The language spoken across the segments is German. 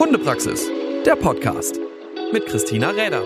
Hundepraxis, der Podcast mit Christina Räder.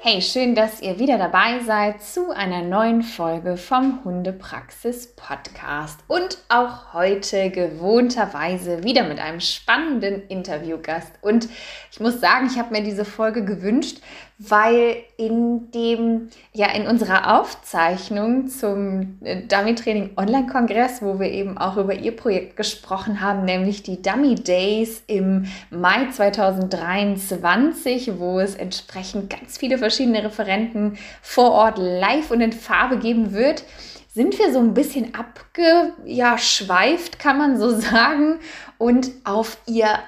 Hey, schön, dass ihr wieder dabei seid zu einer neuen Folge vom Hundepraxis Podcast und auch heute gewohnterweise wieder mit einem spannenden Interviewgast. Und ich muss sagen, ich habe mir diese Folge gewünscht, weil in dem, ja, in unserer Aufzeichnung zum äh, Dummy Training Online Kongress, wo wir eben auch über ihr Projekt gesprochen haben, nämlich die Dummy Days im Mai 2023, wo es entsprechend ganz viele verschiedene Referenten vor Ort live und in Farbe geben wird, sind wir so ein bisschen abgeschweift, kann man so sagen, und auf ihr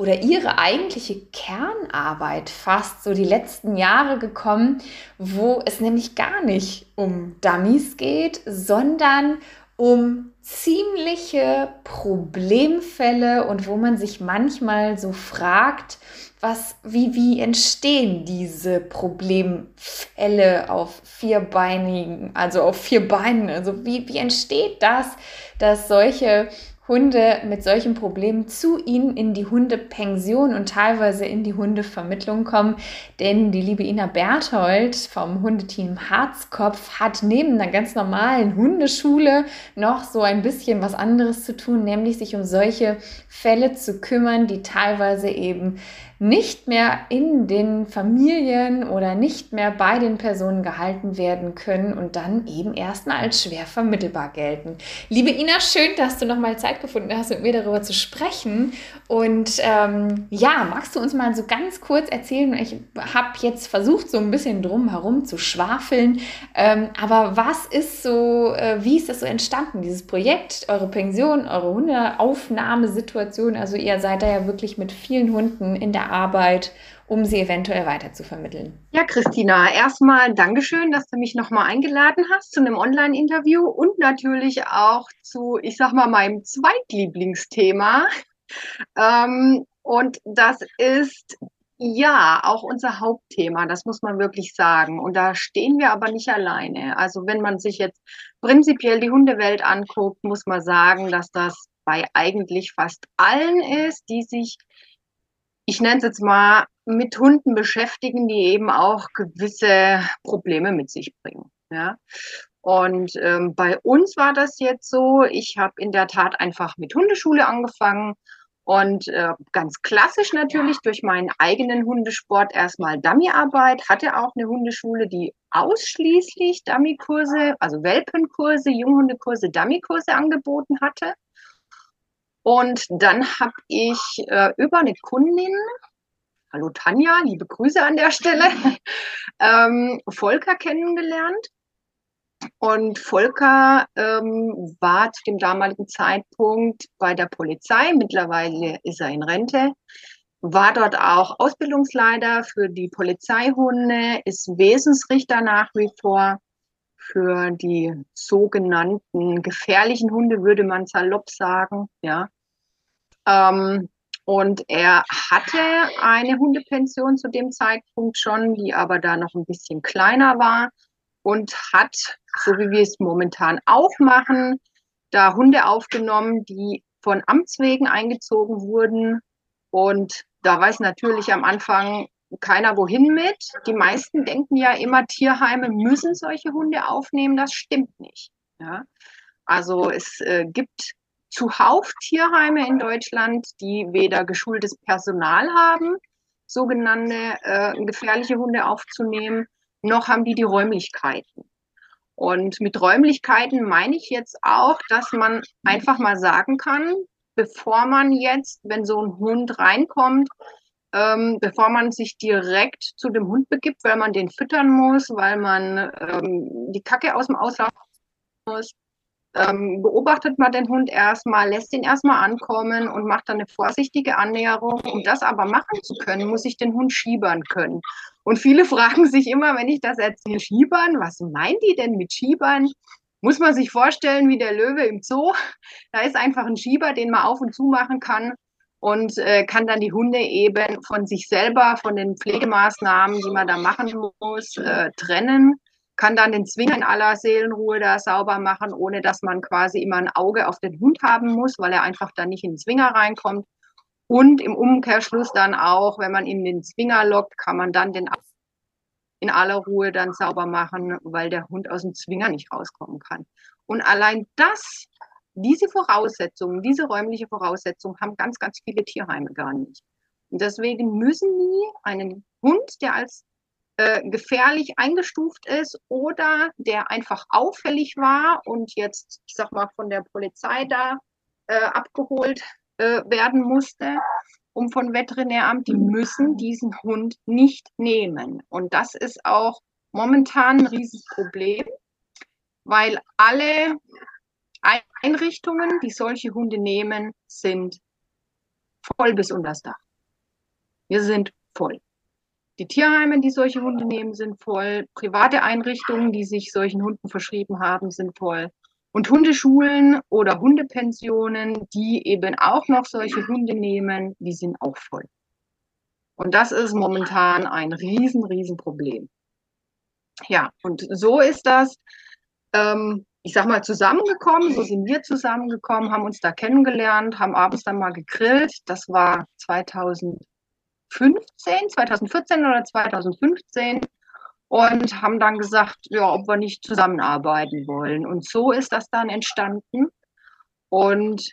oder ihre eigentliche Kernarbeit fast so die letzten Jahre gekommen, wo es nämlich gar nicht um Dummies geht, sondern um ziemliche Problemfälle und wo man sich manchmal so fragt, was, wie, wie entstehen diese Problemfälle auf vierbeinigen, also auf vier Beinen? Also wie, wie entsteht das, dass solche Hunde mit solchen Problemen zu ihnen in die Hundepension und teilweise in die Hundevermittlung kommen. Denn die liebe Ina Berthold vom Hundeteam Harzkopf hat neben einer ganz normalen Hundeschule noch so ein bisschen was anderes zu tun, nämlich sich um solche Fälle zu kümmern, die teilweise eben nicht mehr in den Familien oder nicht mehr bei den Personen gehalten werden können und dann eben erstmal als schwer vermittelbar gelten. Liebe Ina, schön, dass du nochmal Zeit gefunden hast, mit mir darüber zu sprechen. Und ähm, ja, magst du uns mal so ganz kurz erzählen? Ich habe jetzt versucht, so ein bisschen drum herum zu schwafeln. Ähm, aber was ist so, äh, wie ist das so entstanden, dieses Projekt, eure Pension, eure Hundeaufnahmesituation? Also ihr seid da ja wirklich mit vielen Hunden in der Arbeit, um sie eventuell weiter zu vermitteln. Ja, Christina, erstmal Dankeschön, dass du mich nochmal eingeladen hast zu einem Online-Interview und natürlich auch zu, ich sag mal, meinem Zweitlieblingsthema. Ähm, und das ist ja, auch unser Hauptthema, das muss man wirklich sagen. Und da stehen wir aber nicht alleine. Also wenn man sich jetzt prinzipiell die Hundewelt anguckt, muss man sagen, dass das bei eigentlich fast allen ist, die sich ich nenne es jetzt mal, mit Hunden beschäftigen, die eben auch gewisse Probleme mit sich bringen. Ja. Und ähm, bei uns war das jetzt so, ich habe in der Tat einfach mit Hundeschule angefangen und äh, ganz klassisch natürlich durch meinen eigenen Hundesport erstmal Dummyarbeit, hatte auch eine Hundeschule, die ausschließlich Dummykurse, also Welpenkurse, Junghundekurse, Dummykurse angeboten hatte. Und dann habe ich äh, über eine Kundin, hallo Tanja, liebe Grüße an der Stelle, ähm, Volker kennengelernt. Und Volker ähm, war zu dem damaligen Zeitpunkt bei der Polizei, mittlerweile ist er in Rente, war dort auch Ausbildungsleiter für die Polizeihunde, ist Wesensrichter nach wie vor für die sogenannten gefährlichen Hunde, würde man salopp sagen, ja. Ähm, und er hatte eine Hundepension zu dem Zeitpunkt schon, die aber da noch ein bisschen kleiner war und hat, so wie wir es momentan auch machen, da Hunde aufgenommen, die von Amts wegen eingezogen wurden. Und da weiß natürlich am Anfang keiner wohin mit. Die meisten denken ja immer, Tierheime müssen solche Hunde aufnehmen. Das stimmt nicht. Ja? Also es äh, gibt zuhauf Tierheime in Deutschland, die weder geschultes Personal haben, sogenannte äh, gefährliche Hunde aufzunehmen, noch haben die die Räumlichkeiten. Und mit Räumlichkeiten meine ich jetzt auch, dass man einfach mal sagen kann, bevor man jetzt, wenn so ein Hund reinkommt, ähm, bevor man sich direkt zu dem Hund begibt, weil man den füttern muss, weil man ähm, die Kacke aus dem Auslauf muss, ähm, beobachtet man den Hund erstmal, lässt ihn erstmal ankommen und macht dann eine vorsichtige Annäherung. Um das aber machen zu können, muss ich den Hund schiebern können. Und viele fragen sich immer, wenn ich das erzähle, schiebern, was meinen die denn mit schiebern? Muss man sich vorstellen, wie der Löwe im Zoo. Da ist einfach ein Schieber, den man auf und zu machen kann und äh, kann dann die Hunde eben von sich selber, von den Pflegemaßnahmen, die man da machen muss, äh, trennen, kann dann den Zwinger in aller Seelenruhe da sauber machen, ohne dass man quasi immer ein Auge auf den Hund haben muss, weil er einfach dann nicht in den Zwinger reinkommt. Und im Umkehrschluss dann auch, wenn man in den Zwinger lockt, kann man dann den in aller Ruhe dann sauber machen, weil der Hund aus dem Zwinger nicht rauskommen kann. Und allein das, diese Voraussetzungen, diese räumliche Voraussetzung haben ganz, ganz viele Tierheime gar nicht. Und deswegen müssen die einen Hund, der als äh, gefährlich eingestuft ist oder der einfach auffällig war und jetzt, ich sag mal, von der Polizei da äh, abgeholt äh, werden musste, um von Veterinäramt, die müssen diesen Hund nicht nehmen. Und das ist auch momentan ein Riesenproblem, weil alle Einrichtungen, die solche Hunde nehmen, sind voll bis unter das Dach. Wir sind voll. Die Tierheime, die solche Hunde nehmen, sind voll. Private Einrichtungen, die sich solchen Hunden verschrieben haben, sind voll. Und Hundeschulen oder Hundepensionen, die eben auch noch solche Hunde nehmen, die sind auch voll. Und das ist momentan ein riesen, riesen Problem. Ja, und so ist das, ähm, ich sag mal, zusammengekommen. So sind wir zusammengekommen, haben uns da kennengelernt, haben abends dann mal gegrillt. Das war 2015, 2014 oder 2015 und haben dann gesagt, ja, ob wir nicht zusammenarbeiten wollen. Und so ist das dann entstanden. Und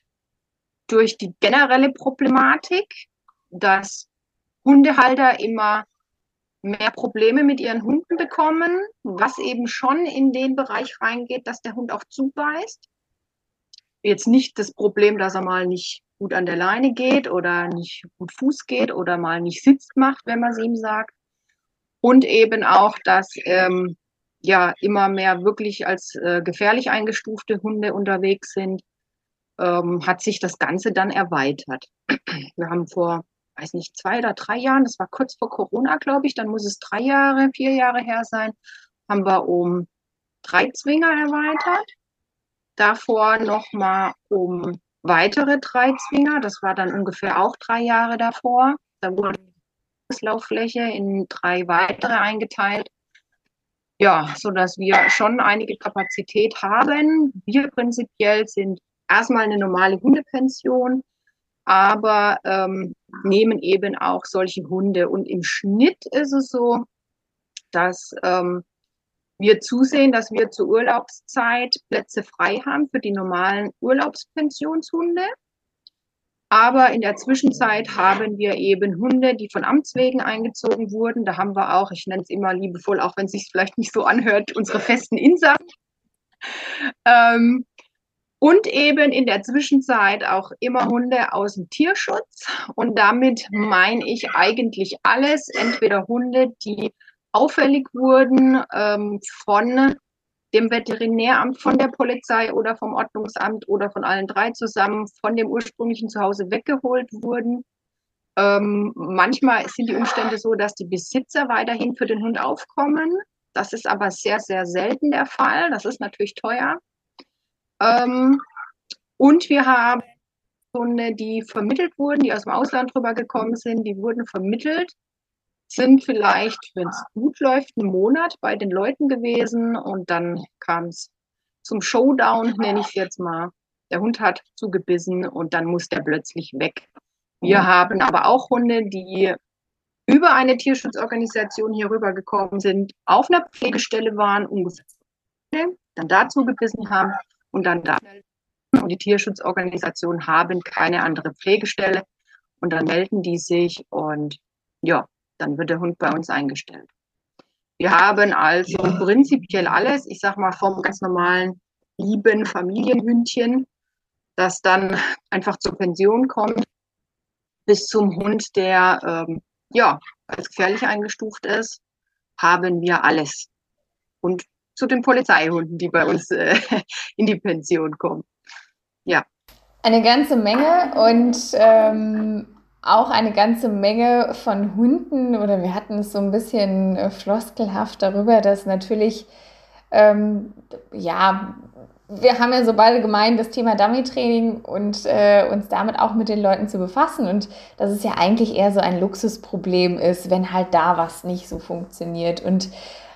durch die generelle Problematik, dass Hundehalter immer mehr Probleme mit ihren Hunden bekommen, was eben schon in den Bereich reingeht, dass der Hund auch zubeißt. Jetzt nicht das Problem, dass er mal nicht gut an der Leine geht oder nicht gut Fuß geht oder mal nicht sitzt macht, wenn man es ihm sagt, und eben auch, dass ähm, ja immer mehr wirklich als äh, gefährlich eingestufte Hunde unterwegs sind, ähm, hat sich das Ganze dann erweitert. Wir haben vor, weiß nicht, zwei oder drei Jahren, das war kurz vor Corona, glaube ich, dann muss es drei Jahre, vier Jahre her sein, haben wir um drei Zwinger erweitert. Davor nochmal um weitere drei Zwinger, das war dann ungefähr auch drei Jahre davor. Da wurden Lauffläche in drei weitere eingeteilt. Ja, so dass wir schon einige Kapazität haben. Wir prinzipiell sind erstmal eine normale Hundepension, aber ähm, nehmen eben auch solche Hunde. Und im Schnitt ist es so, dass ähm, wir zusehen, dass wir zur Urlaubszeit Plätze frei haben für die normalen Urlaubspensionshunde. Aber in der Zwischenzeit haben wir eben Hunde, die von Amts wegen eingezogen wurden. Da haben wir auch, ich nenne es immer liebevoll, auch wenn es sich vielleicht nicht so anhört, unsere festen Insassen. Ähm, und eben in der Zwischenzeit auch immer Hunde aus dem Tierschutz. Und damit meine ich eigentlich alles, entweder Hunde, die auffällig wurden ähm, von dem Veterinäramt, von der Polizei oder vom Ordnungsamt oder von allen drei zusammen von dem ursprünglichen Zuhause weggeholt wurden. Ähm, manchmal sind die Umstände so, dass die Besitzer weiterhin für den Hund aufkommen. Das ist aber sehr, sehr selten der Fall. Das ist natürlich teuer. Ähm, und wir haben Hunde, die vermittelt wurden, die aus dem Ausland rübergekommen sind, die wurden vermittelt sind vielleicht, wenn es gut läuft, einen Monat bei den Leuten gewesen und dann kam es zum Showdown, nenne ich es jetzt mal. Der Hund hat zugebissen und dann muss der plötzlich weg. Wir haben aber auch Hunde, die über eine Tierschutzorganisation hier rübergekommen sind, auf einer Pflegestelle waren, ungefähr, dann dazu gebissen haben und dann da. Und die Tierschutzorganisationen haben keine andere Pflegestelle und dann melden die sich und ja, dann wird der Hund bei uns eingestellt. Wir haben also ja. prinzipiell alles, ich sag mal vom ganz normalen lieben Familienhündchen, das dann einfach zur Pension kommt, bis zum Hund, der ähm, ja als gefährlich eingestuft ist, haben wir alles. Und zu den Polizeihunden, die bei uns äh, in die Pension kommen. Ja. Eine ganze Menge und ähm, auch eine ganze Menge von Hunden oder wir hatten es so ein bisschen äh, floskelhaft darüber, dass natürlich, ähm, ja, wir haben ja so beide gemeint, das Thema Dummy-Training und äh, uns damit auch mit den Leuten zu befassen und dass es ja eigentlich eher so ein Luxusproblem ist, wenn halt da was nicht so funktioniert. Und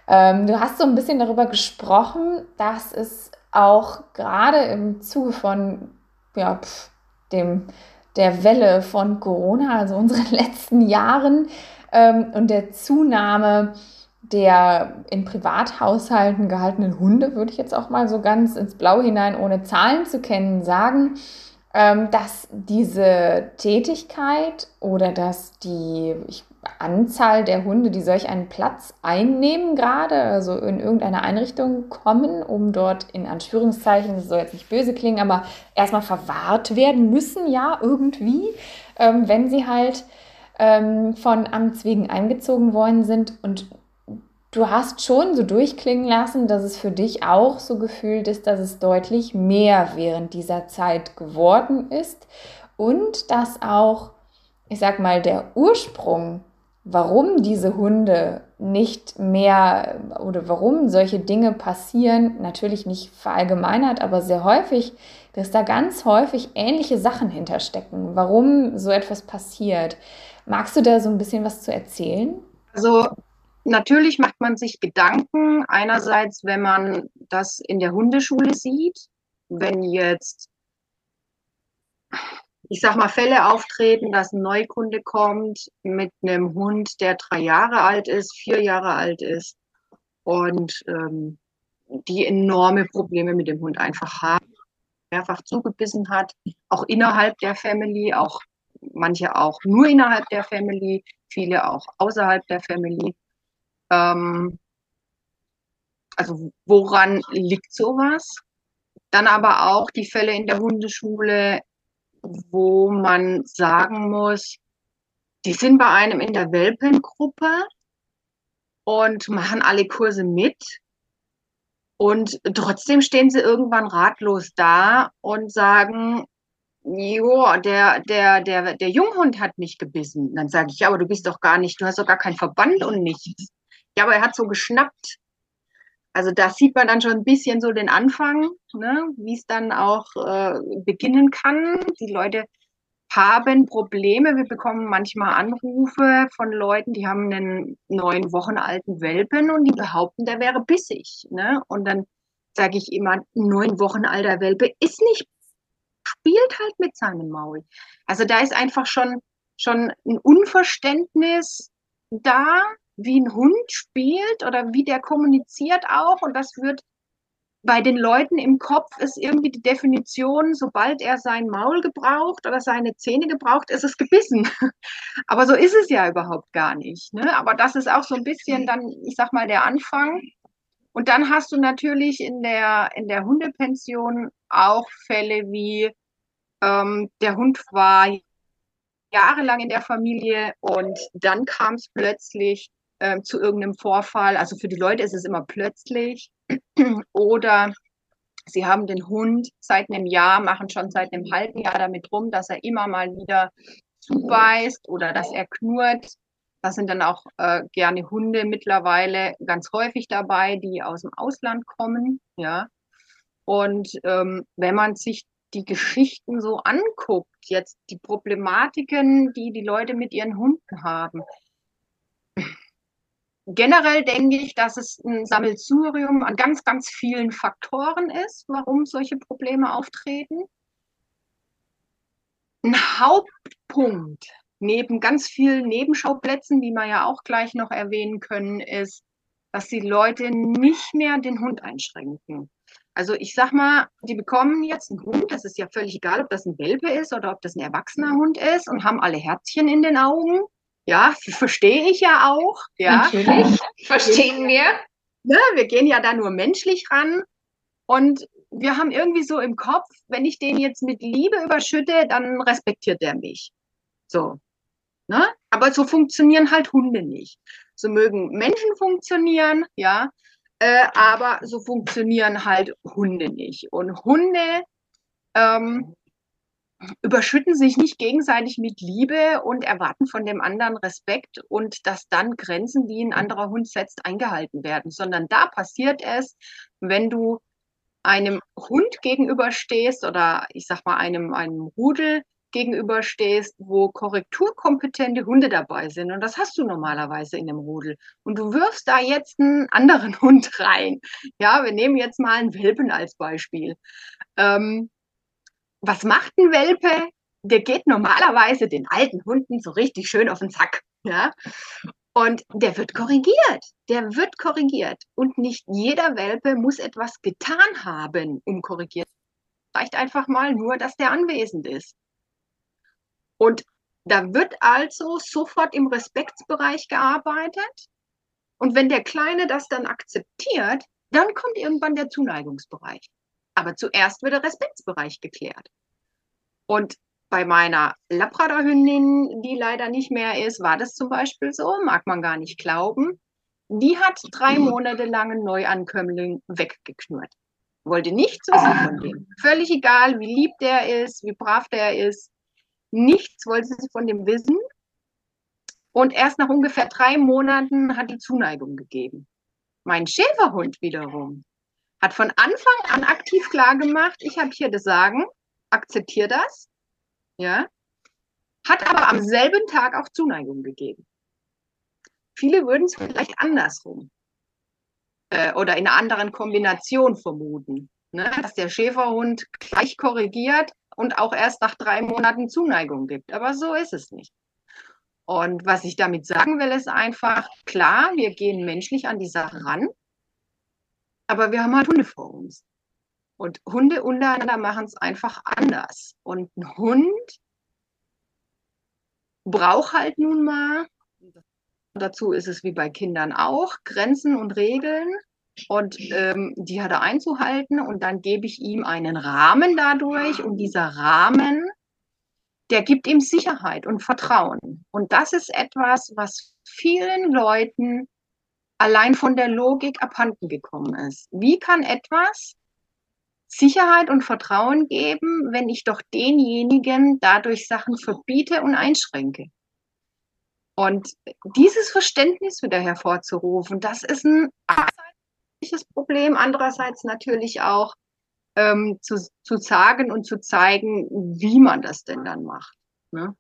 ähm, du hast so ein bisschen darüber gesprochen, dass es auch gerade im Zuge von ja, pf, dem der Welle von Corona, also unseren letzten Jahren ähm, und der Zunahme der in Privathaushalten gehaltenen Hunde, würde ich jetzt auch mal so ganz ins Blau hinein, ohne Zahlen zu kennen, sagen, ähm, dass diese Tätigkeit oder dass die Anzahl der Hunde, die solch einen Platz einnehmen, gerade, also in irgendeine Einrichtung kommen, um dort in Anführungszeichen, das soll jetzt nicht böse klingen, aber erstmal verwahrt werden müssen, ja, irgendwie, ähm, wenn sie halt ähm, von Amts wegen eingezogen worden sind. Und Du hast schon so durchklingen lassen, dass es für dich auch so gefühlt ist, dass es deutlich mehr während dieser Zeit geworden ist. Und dass auch, ich sag mal, der Ursprung, warum diese Hunde nicht mehr oder warum solche Dinge passieren, natürlich nicht verallgemeinert, aber sehr häufig, dass da ganz häufig ähnliche Sachen hinterstecken, warum so etwas passiert. Magst du da so ein bisschen was zu erzählen? Also Natürlich macht man sich Gedanken. Einerseits, wenn man das in der Hundeschule sieht, wenn jetzt, ich sag mal, Fälle auftreten, dass ein Neukunde kommt mit einem Hund, der drei Jahre alt ist, vier Jahre alt ist und ähm, die enorme Probleme mit dem Hund einfach haben, mehrfach zugebissen hat, auch innerhalb der Family, auch manche auch nur innerhalb der Family, viele auch außerhalb der Family. Ähm, also woran liegt sowas? Dann aber auch die Fälle in der Hundeschule, wo man sagen muss, die sind bei einem in der Welpengruppe und machen alle Kurse mit. Und trotzdem stehen sie irgendwann ratlos da und sagen, jo, der, der, der, der Junghund hat mich gebissen. Dann sage ich, ja, aber du bist doch gar nicht, du hast doch gar keinen Verband und nichts. Ja, aber er hat so geschnappt. Also da sieht man dann schon ein bisschen so den Anfang, ne, wie es dann auch äh, beginnen kann. Die Leute haben Probleme. Wir bekommen manchmal Anrufe von Leuten, die haben einen neun Wochen alten Welpen und die behaupten, der wäre bissig. Ne? Und dann sage ich immer, neun Wochen alter Welpe ist nicht, spielt halt mit seinem Maul. Also da ist einfach schon, schon ein Unverständnis da, wie ein Hund spielt oder wie der kommuniziert auch. Und das wird bei den Leuten im Kopf ist irgendwie die Definition, sobald er sein Maul gebraucht oder seine Zähne gebraucht, ist es gebissen. Aber so ist es ja überhaupt gar nicht. Ne? Aber das ist auch so ein bisschen dann, ich sag mal, der Anfang. Und dann hast du natürlich in der, in der Hundepension auch Fälle wie ähm, der Hund war jahrelang in der Familie und dann kam es plötzlich äh, zu irgendeinem Vorfall. Also für die Leute ist es immer plötzlich. Oder sie haben den Hund seit einem Jahr, machen schon seit einem halben Jahr damit rum, dass er immer mal wieder zubeißt oder dass er knurrt. Das sind dann auch äh, gerne Hunde mittlerweile ganz häufig dabei, die aus dem Ausland kommen. Ja. Und ähm, wenn man sich die Geschichten so anguckt, jetzt die Problematiken, die die Leute mit ihren Hunden haben, generell denke ich, dass es ein Sammelsurium an ganz, ganz vielen Faktoren ist, warum solche Probleme auftreten. Ein Hauptpunkt neben ganz vielen Nebenschauplätzen, die wir ja auch gleich noch erwähnen können, ist, dass die Leute nicht mehr den Hund einschränken. Also ich sag mal, die bekommen jetzt einen Hund, das ist ja völlig egal, ob das ein Welpe ist oder ob das ein erwachsener Hund ist und haben alle Herzchen in den Augen ja, verstehe ich ja auch. Ja, natürlich. Verstehen wir. Ne, wir gehen ja da nur menschlich ran. Und wir haben irgendwie so im Kopf, wenn ich den jetzt mit Liebe überschütte, dann respektiert er mich. So. Ne? Aber so funktionieren halt Hunde nicht. So mögen Menschen funktionieren, ja, äh, aber so funktionieren halt Hunde nicht. Und Hunde ähm, überschütten sich nicht gegenseitig mit Liebe und erwarten von dem anderen Respekt und dass dann Grenzen, die ein anderer Hund setzt, eingehalten werden, sondern da passiert es, wenn du einem Hund gegenüberstehst oder ich sag mal einem, einem Rudel gegenüberstehst, wo korrekturkompetente Hunde dabei sind. Und das hast du normalerweise in einem Rudel. Und du wirfst da jetzt einen anderen Hund rein. Ja, wir nehmen jetzt mal einen Welpen als Beispiel. Ähm, was macht ein Welpe? der geht normalerweise den alten Hunden so richtig schön auf den Sack. Ja? Und der wird korrigiert. Der wird korrigiert. Und nicht jeder Welpe muss etwas getan haben, um korrigiert. Reicht einfach mal nur, dass der anwesend ist. Und da wird also sofort im Respektsbereich gearbeitet. Und wenn der Kleine das dann akzeptiert, dann kommt irgendwann der Zuneigungsbereich. Aber zuerst wird der Respektsbereich geklärt. Und bei meiner Labradorhündin, die leider nicht mehr ist, war das zum Beispiel so, mag man gar nicht glauben. Die hat drei Monate lang einen Neuankömmling weggeknurrt. Wollte nichts wissen von dem. Völlig egal, wie lieb der ist, wie brav der ist. Nichts wollte sie von dem wissen. Und erst nach ungefähr drei Monaten hat die Zuneigung gegeben. Mein Schäferhund wiederum hat von Anfang an aktiv klar gemacht, ich habe hier das Sagen, akzeptiere das, ja, hat aber am selben Tag auch Zuneigung gegeben. Viele würden es vielleicht andersrum äh, oder in einer anderen Kombination vermuten, ne? dass der Schäferhund gleich korrigiert und auch erst nach drei Monaten Zuneigung gibt. Aber so ist es nicht. Und was ich damit sagen will, ist einfach, klar, wir gehen menschlich an die Sache ran, aber wir haben halt Hunde vor uns. Und Hunde untereinander machen es einfach anders. Und ein Hund braucht halt nun mal, dazu ist es wie bei Kindern auch, Grenzen und Regeln. Und ähm, die hat er einzuhalten. Und dann gebe ich ihm einen Rahmen dadurch. Und dieser Rahmen der gibt ihm Sicherheit und Vertrauen. Und das ist etwas, was vielen Leuten allein von der Logik abhanden gekommen ist. Wie kann etwas Sicherheit und Vertrauen geben, wenn ich doch denjenigen dadurch Sachen verbiete und einschränke? Und dieses Verständnis wieder hervorzurufen, das ist ein Problem, andererseits natürlich auch ähm, zu, zu sagen und zu zeigen, wie man das denn dann macht. Ne?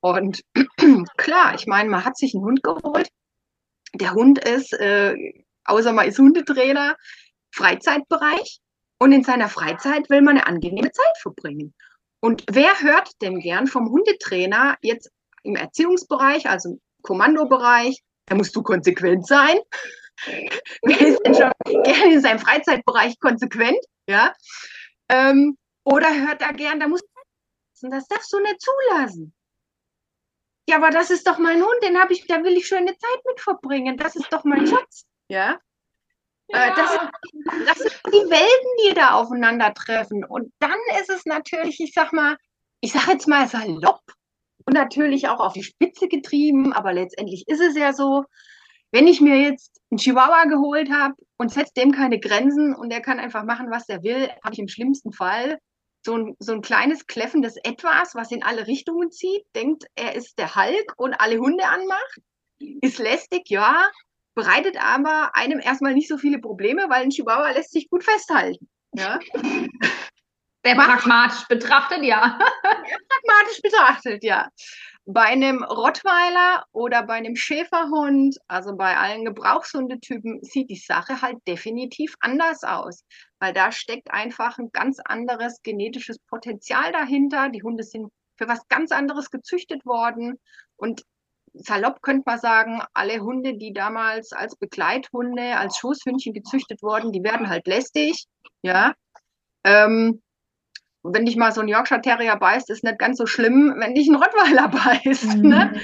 Und klar, ich meine, man hat sich einen Hund geholt. Der Hund ist, äh, außer man ist Hundetrainer, Freizeitbereich. Und in seiner Freizeit will man eine angenehme Zeit verbringen. Und wer hört denn gern vom Hundetrainer jetzt im Erziehungsbereich, also im Kommandobereich, da musst du konsequent sein. Wer ist denn schon gerne in seinem Freizeitbereich konsequent? Ja? Ähm, oder hört da gern, da muss das darfst du nicht zulassen. Ja, aber das ist doch mein Hund, den habe ich, da will ich schöne Zeit mit verbringen. Das ist doch mein Schatz. Ja. ja. Äh, das, das sind die Welten, die da aufeinandertreffen. Und dann ist es natürlich, ich sag mal, ich sage jetzt mal salopp und natürlich auch auf die Spitze getrieben, aber letztendlich ist es ja so, wenn ich mir jetzt einen Chihuahua geholt habe und setze dem keine Grenzen und er kann einfach machen, was er will, habe ich im schlimmsten Fall so ein, so ein kleines kläffendes Etwas, was in alle Richtungen zieht, denkt, er ist der Hulk und alle Hunde anmacht, ist lästig, ja, bereitet aber einem erstmal nicht so viele Probleme, weil ein Chihuahua lässt sich gut festhalten. Ja. Sehr pragmatisch betrachtet, ja. pragmatisch betrachtet, ja. Bei einem Rottweiler oder bei einem Schäferhund, also bei allen Gebrauchshundetypen, sieht die Sache halt definitiv anders aus, weil da steckt einfach ein ganz anderes genetisches Potenzial dahinter. Die Hunde sind für was ganz anderes gezüchtet worden und salopp könnte man sagen, alle Hunde, die damals als Begleithunde, als Schoßhündchen gezüchtet wurden, die werden halt lästig, ja. Ähm, wenn dich mal so ein Yorkshire Terrier beißt, ist nicht ganz so schlimm, wenn dich ein Rottweiler beißt. Mhm. Ne?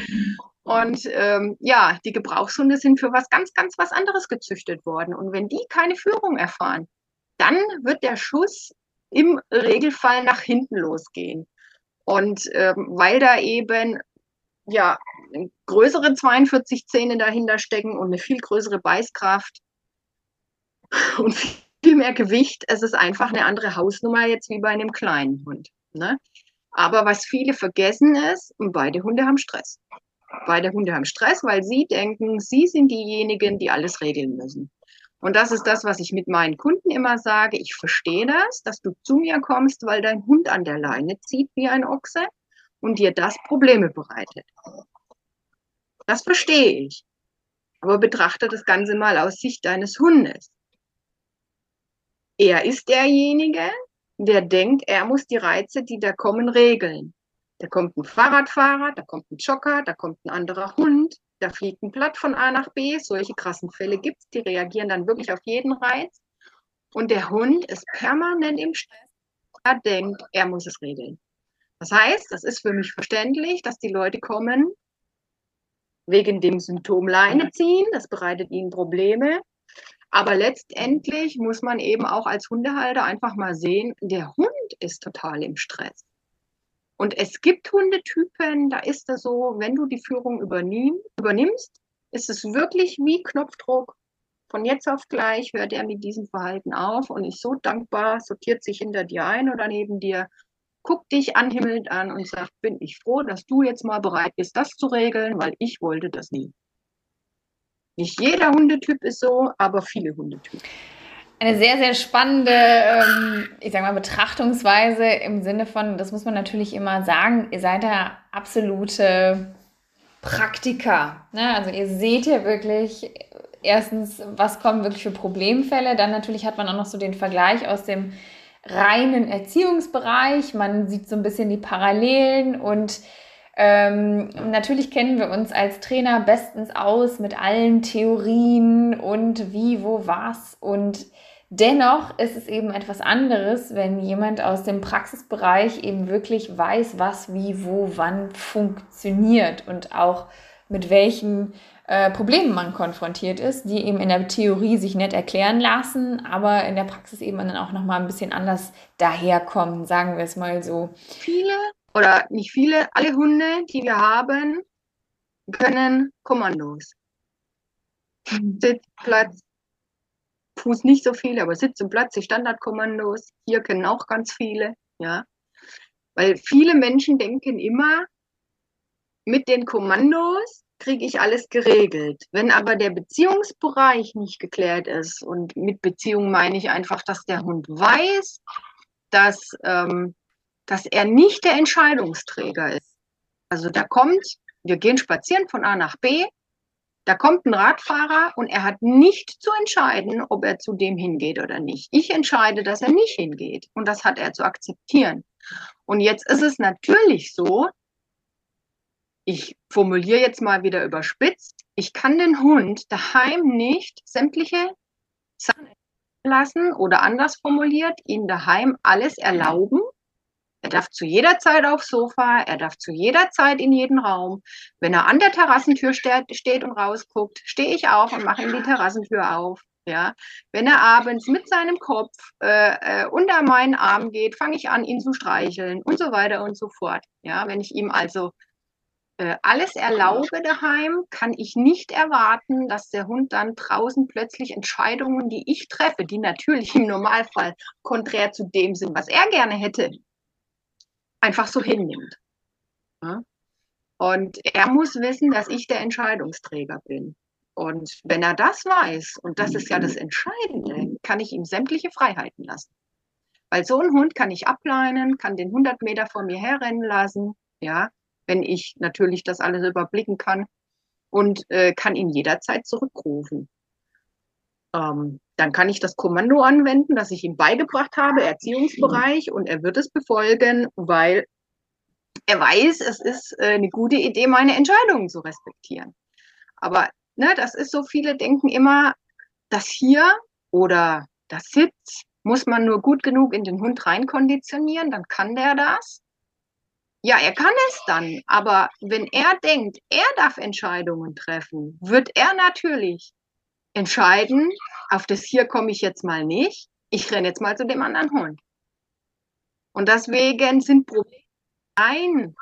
Und ähm, ja, die Gebrauchshunde sind für was ganz, ganz was anderes gezüchtet worden. Und wenn die keine Führung erfahren, dann wird der Schuss im Regelfall nach hinten losgehen. Und ähm, weil da eben ja größere 42 Zähne dahinter stecken und eine viel größere Beißkraft und viel mehr Gewicht. Es ist einfach eine andere Hausnummer jetzt wie bei einem kleinen Hund. Ne? Aber was viele vergessen ist, beide Hunde haben Stress. Beide Hunde haben Stress, weil sie denken, sie sind diejenigen, die alles regeln müssen. Und das ist das, was ich mit meinen Kunden immer sage. Ich verstehe das, dass du zu mir kommst, weil dein Hund an der Leine zieht wie ein Ochse und dir das Probleme bereitet. Das verstehe ich. Aber betrachte das Ganze mal aus Sicht deines Hundes. Er ist derjenige, der denkt, er muss die Reize, die da kommen, regeln. Da kommt ein Fahrradfahrer, da kommt ein Jogger, da kommt ein anderer Hund, da fliegt ein Blatt von A nach B. Solche krassen Fälle gibt es, die reagieren dann wirklich auf jeden Reiz. Und der Hund ist permanent im Stress. Er denkt, er muss es regeln. Das heißt, das ist für mich verständlich, dass die Leute kommen, wegen dem Symptom Leine ziehen. Das bereitet ihnen Probleme. Aber letztendlich muss man eben auch als Hundehalter einfach mal sehen, der Hund ist total im Stress. Und es gibt Hundetypen, da ist es so, wenn du die Führung übernimm, übernimmst, ist es wirklich wie Knopfdruck. Von jetzt auf gleich hört er mit diesem Verhalten auf und ist so dankbar, sortiert sich hinter dir ein oder neben dir, guckt dich anhimmelnd an und sagt, bin ich froh, dass du jetzt mal bereit bist, das zu regeln, weil ich wollte das nie. Nicht jeder Hundetyp ist so, aber viele Hundetypen. Eine sehr, sehr spannende, ähm, ich sag mal, Betrachtungsweise im Sinne von, das muss man natürlich immer sagen, ihr seid ja absolute Praktiker. Ne? Also ihr seht ja wirklich erstens, was kommen wirklich für Problemfälle. Dann natürlich hat man auch noch so den Vergleich aus dem reinen Erziehungsbereich. Man sieht so ein bisschen die Parallelen und ähm, natürlich kennen wir uns als Trainer bestens aus mit allen Theorien und wie, wo, was. Und dennoch ist es eben etwas anderes, wenn jemand aus dem Praxisbereich eben wirklich weiß, was, wie, wo, wann funktioniert und auch mit welchen äh, Problemen man konfrontiert ist, die eben in der Theorie sich nett erklären lassen, aber in der Praxis eben dann auch nochmal ein bisschen anders daherkommen, sagen wir es mal so. Viele oder nicht viele, alle Hunde, die wir haben, können Kommandos. Sitz, Platz, Fuß nicht so viele, aber Sitz und Platz, die Standardkommandos. Hier kennen auch ganz viele, ja. Weil viele Menschen denken immer, mit den Kommandos kriege ich alles geregelt. Wenn aber der Beziehungsbereich nicht geklärt ist, und mit Beziehung meine ich einfach, dass der Hund weiß, dass ähm, dass er nicht der Entscheidungsträger ist. Also da kommt, wir gehen spazieren von A nach B, da kommt ein Radfahrer und er hat nicht zu entscheiden, ob er zu dem hingeht oder nicht. Ich entscheide, dass er nicht hingeht und das hat er zu akzeptieren. Und jetzt ist es natürlich so, ich formuliere jetzt mal wieder überspitzt, ich kann den Hund daheim nicht sämtliche Sachen lassen oder anders formuliert, ihn daheim alles erlauben, er darf zu jeder Zeit aufs Sofa, er darf zu jeder Zeit in jeden Raum. Wenn er an der Terrassentür steht und rausguckt, stehe ich auf und mache ihm die Terrassentür auf. Ja, wenn er abends mit seinem Kopf äh, äh, unter meinen Arm geht, fange ich an, ihn zu streicheln und so weiter und so fort. Ja, wenn ich ihm also äh, alles erlaube daheim, kann ich nicht erwarten, dass der Hund dann draußen plötzlich Entscheidungen, die ich treffe, die natürlich im Normalfall konträr zu dem sind, was er gerne hätte, einfach so hinnimmt. Ja? Und er muss wissen, dass ich der Entscheidungsträger bin. Und wenn er das weiß, und das ist ja das Entscheidende, kann ich ihm sämtliche Freiheiten lassen. Weil so ein Hund kann ich ableinen, kann den 100 Meter vor mir herrennen lassen, ja, wenn ich natürlich das alles überblicken kann und äh, kann ihn jederzeit zurückrufen. Ähm, dann kann ich das Kommando anwenden, das ich ihm beigebracht habe, Erziehungsbereich, und er wird es befolgen, weil er weiß, es ist äh, eine gute Idee, meine Entscheidungen zu respektieren. Aber ne, das ist so, viele denken immer, das hier oder das Sitz muss man nur gut genug in den Hund reinkonditionieren, dann kann der das. Ja, er kann es dann, aber wenn er denkt, er darf Entscheidungen treffen, wird er natürlich entscheiden, auf das hier komme ich jetzt mal nicht. Ich renne jetzt mal zu dem anderen Hund. Und deswegen sind Probleme ein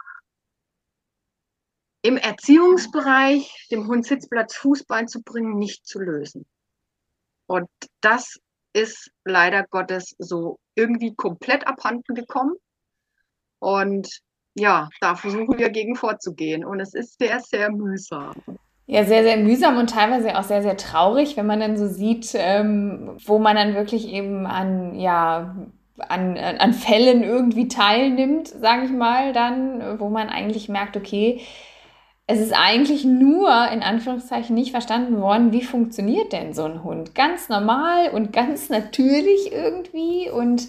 im Erziehungsbereich dem Hund Sitzplatz, Fußbein zu bringen, nicht zu lösen. Und das ist leider Gottes so irgendwie komplett abhanden gekommen. Und ja, da versuchen wir gegen vorzugehen. Und es ist sehr, sehr mühsam. Ja, sehr, sehr mühsam und teilweise auch sehr, sehr traurig, wenn man dann so sieht, ähm, wo man dann wirklich eben an, ja, an, an Fällen irgendwie teilnimmt, sage ich mal, dann, wo man eigentlich merkt, okay, es ist eigentlich nur in Anführungszeichen nicht verstanden worden, wie funktioniert denn so ein Hund? Ganz normal und ganz natürlich irgendwie und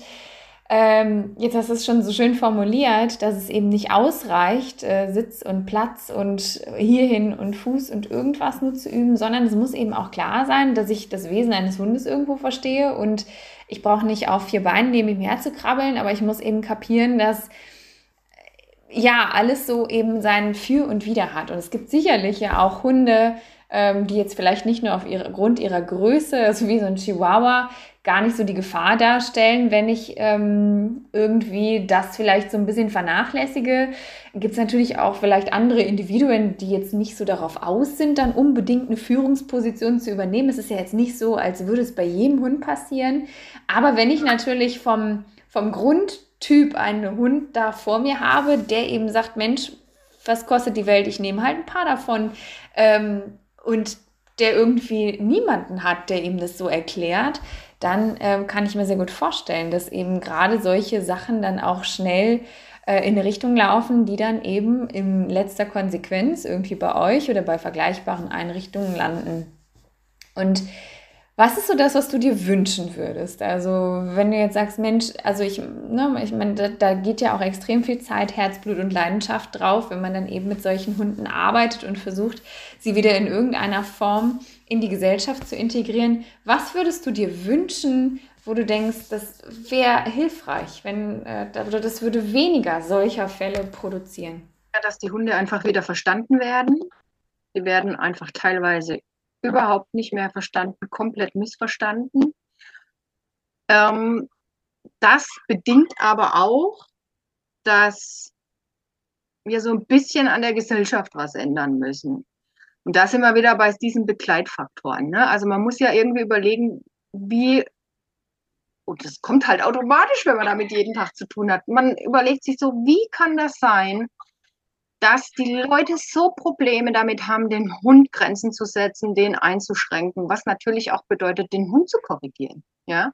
ähm, jetzt hast du es schon so schön formuliert, dass es eben nicht ausreicht, äh, Sitz und Platz und hierhin und Fuß und irgendwas nur zu üben, sondern es muss eben auch klar sein, dass ich das Wesen eines Hundes irgendwo verstehe und ich brauche nicht auf vier Beinen neben ihm her zu krabbeln, aber ich muss eben kapieren, dass ja alles so eben sein Für und Wider hat. Und es gibt sicherlich ja auch Hunde, ähm, die jetzt vielleicht nicht nur auf ihre, ihrer Größe, so also wie so ein Chihuahua, gar nicht so die Gefahr darstellen, wenn ich ähm, irgendwie das vielleicht so ein bisschen vernachlässige. Gibt es natürlich auch vielleicht andere Individuen, die jetzt nicht so darauf aus sind, dann unbedingt eine Führungsposition zu übernehmen. Es ist ja jetzt nicht so, als würde es bei jedem Hund passieren. Aber wenn ich natürlich vom, vom Grundtyp einen Hund da vor mir habe, der eben sagt, Mensch, was kostet die Welt? Ich nehme halt ein paar davon. Ähm, und der irgendwie niemanden hat, der ihm das so erklärt, dann ähm, kann ich mir sehr gut vorstellen, dass eben gerade solche Sachen dann auch schnell äh, in eine Richtung laufen, die dann eben in letzter Konsequenz irgendwie bei euch oder bei vergleichbaren Einrichtungen landen. Und was ist so das, was du dir wünschen würdest? Also, wenn du jetzt sagst, Mensch, also ich, ne, ich meine, da, da, geht ja auch extrem viel Zeit, Herzblut und Leidenschaft drauf, wenn man dann eben mit solchen Hunden arbeitet und versucht, sie wieder in irgendeiner Form in die Gesellschaft zu integrieren. Was würdest du dir wünschen, wo du denkst, das wäre hilfreich, wenn, äh, das würde weniger solcher Fälle produzieren? Ja, dass die Hunde einfach wieder verstanden werden. Die werden einfach teilweise überhaupt nicht mehr verstanden, komplett missverstanden. Ähm, das bedingt aber auch, dass wir so ein bisschen an der Gesellschaft was ändern müssen. Und da sind wir wieder bei diesen Begleitfaktoren. Ne? Also man muss ja irgendwie überlegen, wie, und das kommt halt automatisch, wenn man damit jeden Tag zu tun hat. Man überlegt sich so, wie kann das sein, dass die Leute so Probleme damit haben, den Hund Grenzen zu setzen, den einzuschränken, was natürlich auch bedeutet, den Hund zu korrigieren. Ja.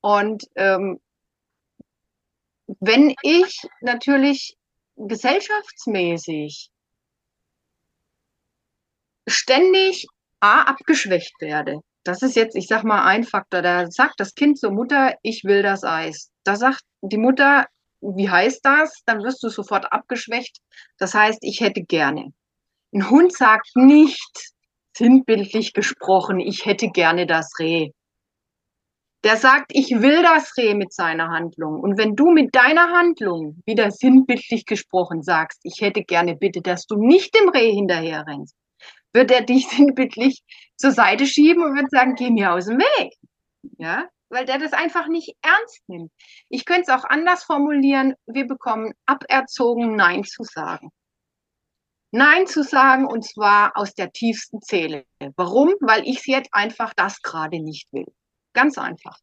Und ähm, wenn ich natürlich gesellschaftsmäßig ständig A, abgeschwächt werde, das ist jetzt, ich sag mal, ein Faktor. Da sagt das Kind zur Mutter, ich will das Eis. Da sagt die Mutter, wie heißt das? Dann wirst du sofort abgeschwächt. Das heißt, ich hätte gerne. Ein Hund sagt nicht, sinnbildlich gesprochen, ich hätte gerne das Reh. Der sagt, ich will das Reh mit seiner Handlung. Und wenn du mit deiner Handlung wieder sinnbildlich gesprochen sagst, ich hätte gerne bitte, dass du nicht dem Reh hinterher rennst, wird er dich sinnbildlich zur Seite schieben und wird sagen, geh mir aus dem Weg. Ja? Weil der das einfach nicht ernst nimmt. Ich könnte es auch anders formulieren. Wir bekommen aberzogen, Nein zu sagen. Nein zu sagen und zwar aus der tiefsten Seele. Warum? Weil ich jetzt einfach das gerade nicht will. Ganz einfach.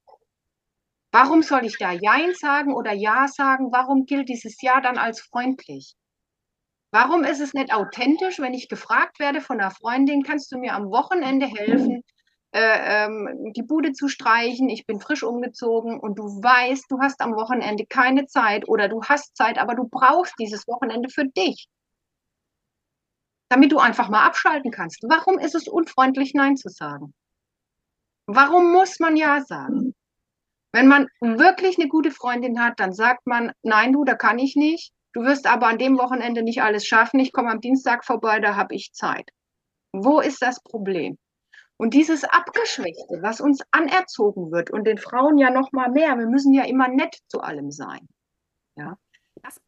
Warum soll ich da Jein sagen oder Ja sagen? Warum gilt dieses Ja dann als freundlich? Warum ist es nicht authentisch, wenn ich gefragt werde von einer Freundin, kannst du mir am Wochenende helfen? Äh, ähm, die Bude zu streichen, ich bin frisch umgezogen und du weißt, du hast am Wochenende keine Zeit oder du hast Zeit, aber du brauchst dieses Wochenende für dich, damit du einfach mal abschalten kannst. Warum ist es unfreundlich, Nein zu sagen? Warum muss man Ja sagen? Wenn man wirklich eine gute Freundin hat, dann sagt man, nein, du, da kann ich nicht. Du wirst aber an dem Wochenende nicht alles schaffen. Ich komme am Dienstag vorbei, da habe ich Zeit. Wo ist das Problem? Und dieses Abgeschwächte, was uns anerzogen wird und den Frauen ja noch mal mehr, wir müssen ja immer nett zu allem sein. Ja, das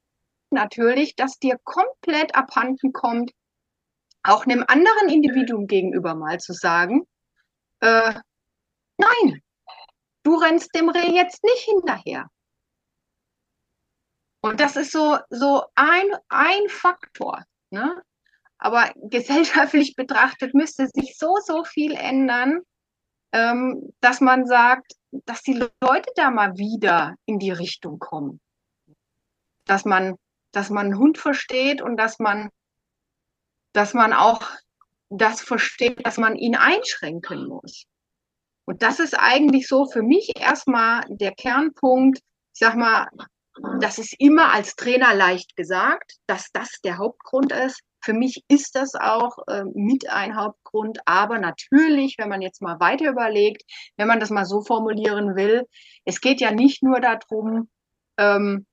natürlich, dass dir komplett abhanden kommt, auch einem anderen Individuum gegenüber mal zu sagen, äh, nein, du rennst dem Reh jetzt nicht hinterher. Und das ist so, so ein, ein Faktor. Ne? Aber gesellschaftlich betrachtet müsste sich so, so viel ändern, ähm, dass man sagt, dass die Leute da mal wieder in die Richtung kommen. Dass man, dass man einen Hund versteht und dass man, dass man auch das versteht, dass man ihn einschränken muss. Und das ist eigentlich so für mich erstmal der Kernpunkt. Ich sag mal, das ist immer als Trainer leicht gesagt, dass das der Hauptgrund ist. Für mich ist das auch äh, mit ein Hauptgrund. Aber natürlich, wenn man jetzt mal weiter überlegt, wenn man das mal so formulieren will, es geht ja nicht nur darum, ähm,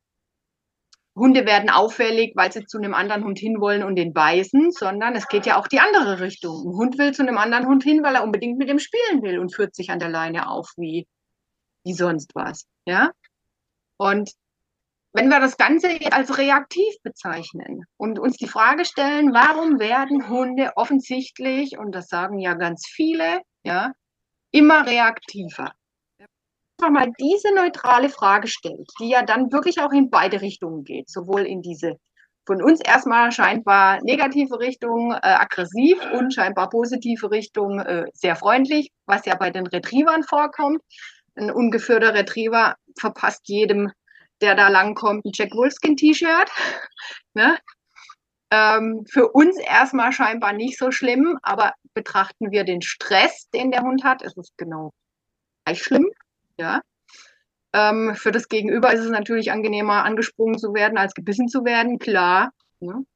Hunde werden auffällig, weil sie zu einem anderen Hund hinwollen und den beißen, sondern es geht ja auch die andere Richtung. Ein Hund will zu einem anderen Hund hin, weil er unbedingt mit dem spielen will und führt sich an der Leine auf wie, wie sonst was. Ja? Und wenn wir das Ganze als reaktiv bezeichnen und uns die Frage stellen, warum werden Hunde offensichtlich, und das sagen ja ganz viele, ja, immer reaktiver? Einfach mal diese neutrale Frage stellt, die ja dann wirklich auch in beide Richtungen geht, sowohl in diese von uns erstmal scheinbar negative Richtung, äh, aggressiv und scheinbar positive Richtung, äh, sehr freundlich, was ja bei den Retrievern vorkommt. Ein ungeführter Retriever verpasst jedem der da langkommt, ein Jack Wolfskin-T-Shirt. ne? ähm, für uns erstmal scheinbar nicht so schlimm, aber betrachten wir den Stress, den der Hund hat, ist es genau gleich schlimm. Ja? Ähm, für das Gegenüber ist es natürlich angenehmer, angesprungen zu werden, als gebissen zu werden, klar. Ne?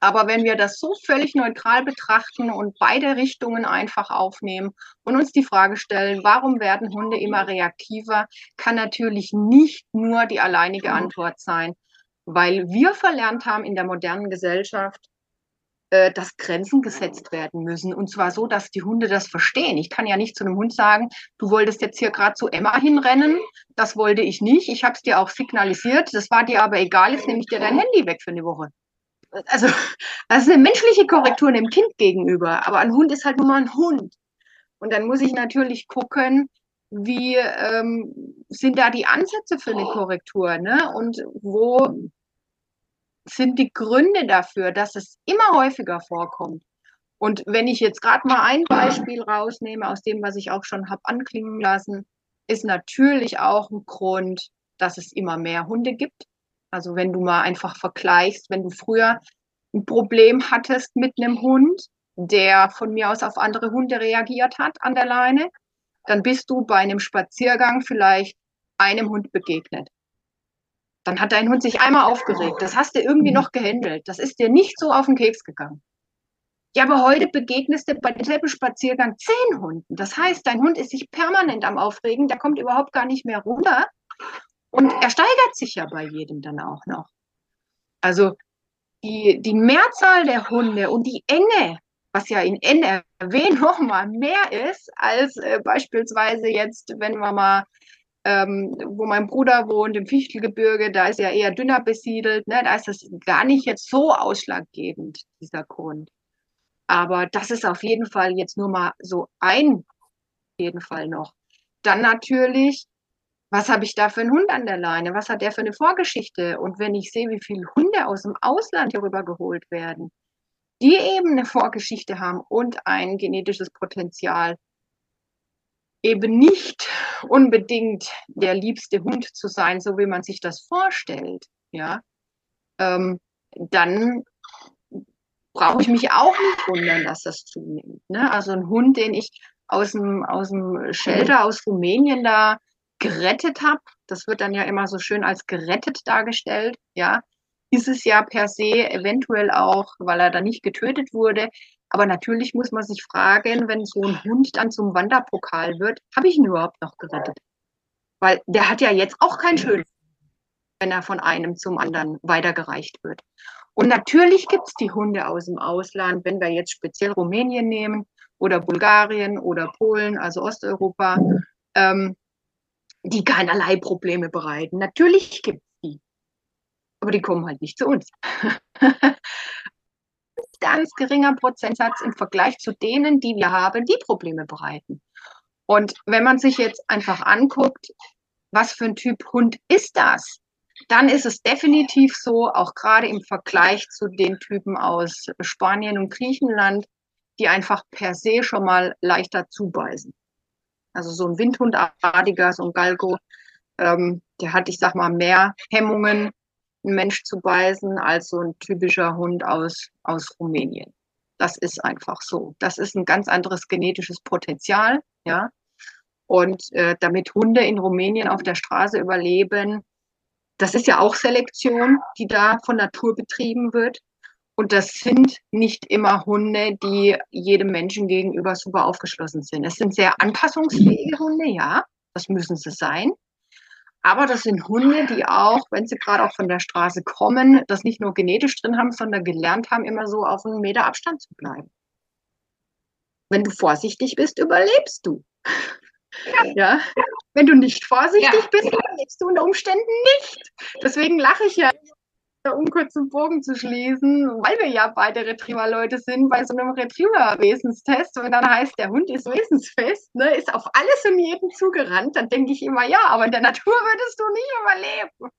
Aber wenn wir das so völlig neutral betrachten und beide Richtungen einfach aufnehmen und uns die Frage stellen, warum werden Hunde immer reaktiver, kann natürlich nicht nur die alleinige Antwort sein, weil wir verlernt haben in der modernen Gesellschaft, äh, dass Grenzen gesetzt werden müssen. Und zwar so, dass die Hunde das verstehen. Ich kann ja nicht zu einem Hund sagen, du wolltest jetzt hier gerade zu Emma hinrennen. Das wollte ich nicht. Ich habe es dir auch signalisiert. Das war dir aber egal. Jetzt nehme ich dir dein Handy weg für eine Woche also das ist eine menschliche Korrektur einem Kind gegenüber, aber ein Hund ist halt nur mal ein Hund. Und dann muss ich natürlich gucken, wie ähm, sind da die Ansätze für eine Korrektur, ne? Und wo sind die Gründe dafür, dass es immer häufiger vorkommt? Und wenn ich jetzt gerade mal ein Beispiel rausnehme aus dem, was ich auch schon habe anklingen lassen, ist natürlich auch ein Grund, dass es immer mehr Hunde gibt. Also wenn du mal einfach vergleichst, wenn du früher ein Problem hattest mit einem Hund, der von mir aus auf andere Hunde reagiert hat an der Leine, dann bist du bei einem Spaziergang vielleicht einem Hund begegnet. Dann hat dein Hund sich einmal aufgeregt. Das hast du irgendwie noch gehandelt. Das ist dir nicht so auf den Keks gegangen. Ja, aber heute begegnest du bei demselben Spaziergang zehn Hunden. Das heißt, dein Hund ist sich permanent am Aufregen, der kommt überhaupt gar nicht mehr runter und er steigert sich ja bei jedem dann auch noch. Also die, die Mehrzahl der Hunde und die Enge, was ja in NRW noch mal mehr ist als äh, beispielsweise jetzt, wenn wir mal, ähm, wo mein Bruder wohnt, im Fichtelgebirge, da ist ja eher dünner besiedelt, ne? da ist das gar nicht jetzt so ausschlaggebend, dieser Grund. Aber das ist auf jeden Fall jetzt nur mal so ein, jeden Fall noch. Dann natürlich was habe ich da für einen Hund an der Leine? Was hat der für eine Vorgeschichte? Und wenn ich sehe, wie viele Hunde aus dem Ausland hier rüber geholt werden, die eben eine Vorgeschichte haben und ein genetisches Potenzial, eben nicht unbedingt der liebste Hund zu sein, so wie man sich das vorstellt, ja, ähm, dann brauche ich mich auch nicht wundern, dass das zunimmt. Ne? Also ein Hund, den ich aus dem, aus dem Shelter aus Rumänien da gerettet habe, das wird dann ja immer so schön als gerettet dargestellt, ja, ist es ja per se eventuell auch, weil er da nicht getötet wurde. Aber natürlich muss man sich fragen, wenn so ein Hund dann zum Wanderpokal wird, habe ich ihn überhaupt noch gerettet? Weil der hat ja jetzt auch kein schönes, wenn er von einem zum anderen weitergereicht wird. Und natürlich gibt es die Hunde aus dem Ausland, wenn wir jetzt speziell Rumänien nehmen oder Bulgarien oder Polen, also Osteuropa. Ähm, die keinerlei Probleme bereiten. Natürlich gibt es die, aber die kommen halt nicht zu uns. Ganz geringer Prozentsatz im Vergleich zu denen, die wir haben, die Probleme bereiten. Und wenn man sich jetzt einfach anguckt, was für ein Typ Hund ist das, dann ist es definitiv so, auch gerade im Vergleich zu den Typen aus Spanien und Griechenland, die einfach per se schon mal leichter zubeißen. Also so ein Windhundartiger, so ein Galgo, ähm, der hat, ich sag mal, mehr Hemmungen, einen Mensch zu beißen, als so ein typischer Hund aus, aus Rumänien. Das ist einfach so. Das ist ein ganz anderes genetisches Potenzial, ja. Und äh, damit Hunde in Rumänien auf der Straße überleben, das ist ja auch Selektion, die da von Natur betrieben wird. Und das sind nicht immer Hunde, die jedem Menschen gegenüber super aufgeschlossen sind. Es sind sehr anpassungsfähige Hunde, ja, das müssen sie sein. Aber das sind Hunde, die auch, wenn sie gerade auch von der Straße kommen, das nicht nur genetisch drin haben, sondern gelernt haben, immer so auf einen Meter Abstand zu bleiben. Wenn du vorsichtig bist, überlebst du. Ja. Wenn du nicht vorsichtig ja. bist, überlebst du unter Umständen nicht. Deswegen lache ich ja um kurz einen Bogen zu schließen, weil wir ja beide Retriever-Leute sind, bei so einem Retriever-Wesenstest, und dann heißt, der Hund ist wesensfest, ne, ist auf alles und jeden zugerannt, dann denke ich immer, ja, aber in der Natur würdest du nicht überleben.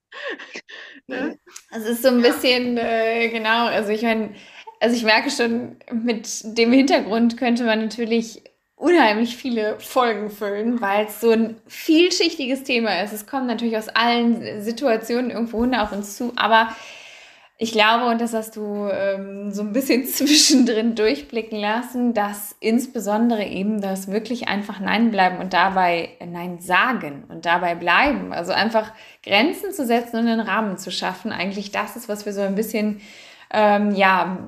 ne? Es ist so ein bisschen, äh, genau, also ich meine, also ich merke schon, mit dem Hintergrund könnte man natürlich unheimlich viele Folgen füllen, weil es so ein vielschichtiges Thema ist. Es kommen natürlich aus allen Situationen irgendwo Hunde auf uns zu, aber ich glaube, und das hast du ähm, so ein bisschen zwischendrin durchblicken lassen, dass insbesondere eben das wirklich einfach Nein bleiben und dabei Nein sagen und dabei bleiben. Also einfach Grenzen zu setzen und einen Rahmen zu schaffen. Eigentlich das ist, was wir so ein bisschen, ähm, ja,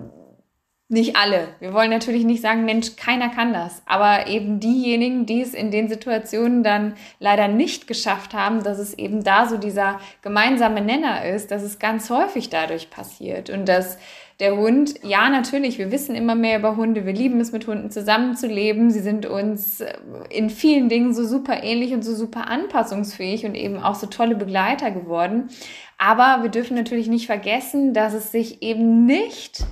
nicht alle. Wir wollen natürlich nicht sagen, Mensch, keiner kann das. Aber eben diejenigen, die es in den Situationen dann leider nicht geschafft haben, dass es eben da so dieser gemeinsame Nenner ist, dass es ganz häufig dadurch passiert. Und dass der Hund, ja, natürlich, wir wissen immer mehr über Hunde, wir lieben es, mit Hunden zusammenzuleben. Sie sind uns äh, in vielen Dingen so super ähnlich und so super anpassungsfähig und eben auch so tolle Begleiter geworden. Aber wir dürfen natürlich nicht vergessen, dass es sich eben nicht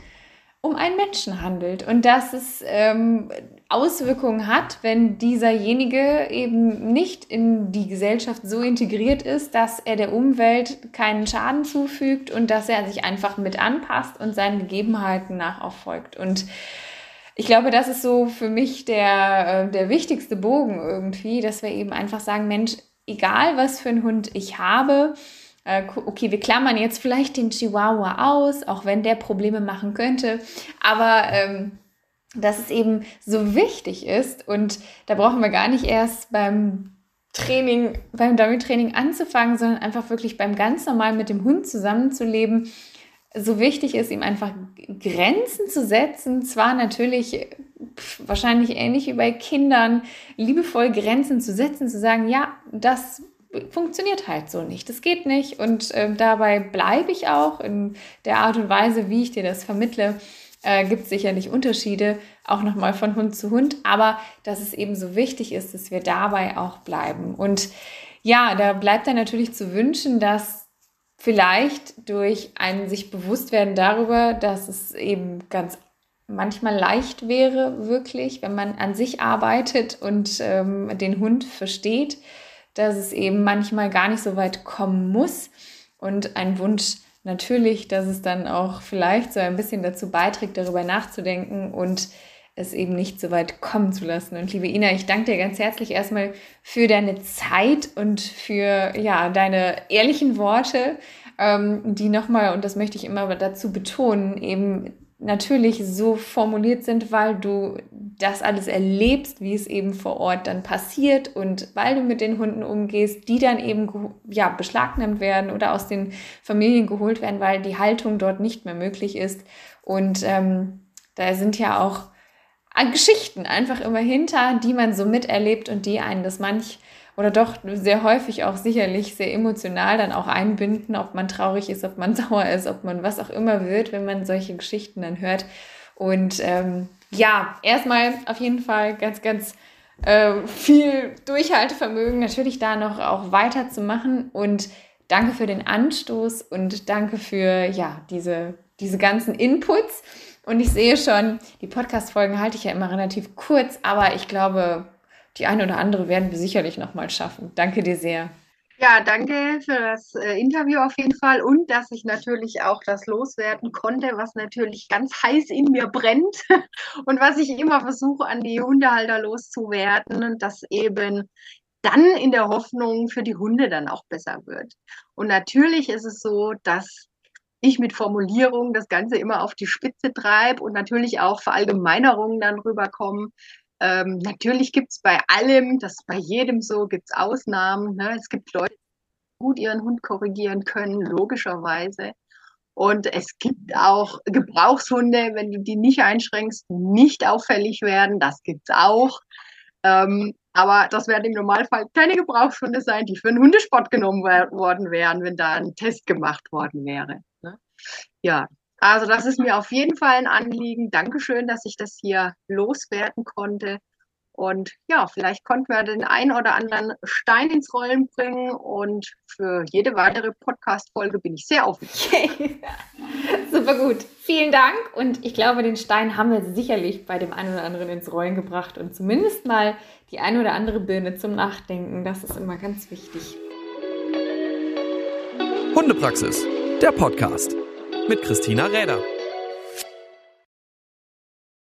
um einen Menschen handelt und dass es ähm, Auswirkungen hat, wenn dieserjenige eben nicht in die Gesellschaft so integriert ist, dass er der Umwelt keinen Schaden zufügt und dass er sich einfach mit anpasst und seinen Gegebenheiten nach auch folgt. Und ich glaube, das ist so für mich der, äh, der wichtigste Bogen irgendwie, dass wir eben einfach sagen, Mensch, egal was für einen Hund ich habe, okay, wir klammern jetzt vielleicht den Chihuahua aus, auch wenn der Probleme machen könnte, aber ähm, dass es eben so wichtig ist und da brauchen wir gar nicht erst beim Training, beim Dummy-Training anzufangen, sondern einfach wirklich beim ganz normal mit dem Hund zusammenzuleben. So wichtig ist, ihm einfach Grenzen zu setzen. Zwar natürlich wahrscheinlich ähnlich wie bei Kindern, liebevoll Grenzen zu setzen, zu sagen, ja, das funktioniert halt so nicht. Das geht nicht. Und äh, dabei bleibe ich auch in der Art und Weise, wie ich dir das vermittle. Äh, gibt sicherlich Unterschiede, auch nochmal von Hund zu Hund, aber dass es eben so wichtig ist, dass wir dabei auch bleiben. Und ja, da bleibt dann natürlich zu wünschen, dass vielleicht durch ein sich bewusst werden darüber, dass es eben ganz manchmal leicht wäre, wirklich, wenn man an sich arbeitet und ähm, den Hund versteht, dass es eben manchmal gar nicht so weit kommen muss und ein Wunsch natürlich, dass es dann auch vielleicht so ein bisschen dazu beiträgt, darüber nachzudenken und es eben nicht so weit kommen zu lassen. Und liebe Ina, ich danke dir ganz herzlich erstmal für deine Zeit und für ja, deine ehrlichen Worte, ähm, die nochmal, und das möchte ich immer dazu betonen, eben natürlich so formuliert sind, weil du das alles erlebst, wie es eben vor Ort dann passiert und weil du mit den Hunden umgehst, die dann eben ja, beschlagnahmt werden oder aus den Familien geholt werden, weil die Haltung dort nicht mehr möglich ist. Und ähm, da sind ja auch Geschichten einfach immer hinter, die man so miterlebt und die einen das manch oder doch sehr häufig auch sicherlich sehr emotional dann auch einbinden, ob man traurig ist, ob man sauer ist, ob man was auch immer wird, wenn man solche Geschichten dann hört. Und ähm, ja, erstmal auf jeden Fall ganz, ganz äh, viel Durchhaltevermögen, natürlich da noch auch weiterzumachen und danke für den Anstoß und danke für ja, diese, diese ganzen Inputs. Und ich sehe schon, die Podcast-Folgen halte ich ja immer relativ kurz, aber ich glaube, die eine oder andere werden wir sicherlich nochmal schaffen. Danke dir sehr. Ja, danke für das äh, Interview auf jeden Fall und dass ich natürlich auch das loswerden konnte, was natürlich ganz heiß in mir brennt und was ich immer versuche, an die Hundehalter loszuwerden und das eben dann in der Hoffnung für die Hunde dann auch besser wird. Und natürlich ist es so, dass ich mit Formulierungen das Ganze immer auf die Spitze treibe und natürlich auch Verallgemeinerungen dann rüberkommen, ähm, natürlich gibt es bei allem, das bei jedem so, gibt es Ausnahmen. Ne? Es gibt Leute, die gut ihren Hund korrigieren können, logischerweise. Und es gibt auch Gebrauchshunde, wenn du die nicht einschränkst, nicht auffällig werden. Das gibt es auch. Ähm, aber das werden im Normalfall keine Gebrauchshunde sein, die für einen Hundesport genommen worden wären, wenn da ein Test gemacht worden wäre. Ne? Ja, also das ist mir auf jeden Fall ein Anliegen. Dankeschön, dass ich das hier loswerden konnte. Und ja, vielleicht konnten wir den einen oder anderen Stein ins Rollen bringen. Und für jede weitere Podcast-Folge bin ich sehr offen. Okay. Super gut. Vielen Dank. Und ich glaube, den Stein haben wir sicherlich bei dem einen oder anderen ins Rollen gebracht und zumindest mal die eine oder andere Birne zum Nachdenken. Das ist immer ganz wichtig. Hundepraxis, der Podcast mit Christina Räder.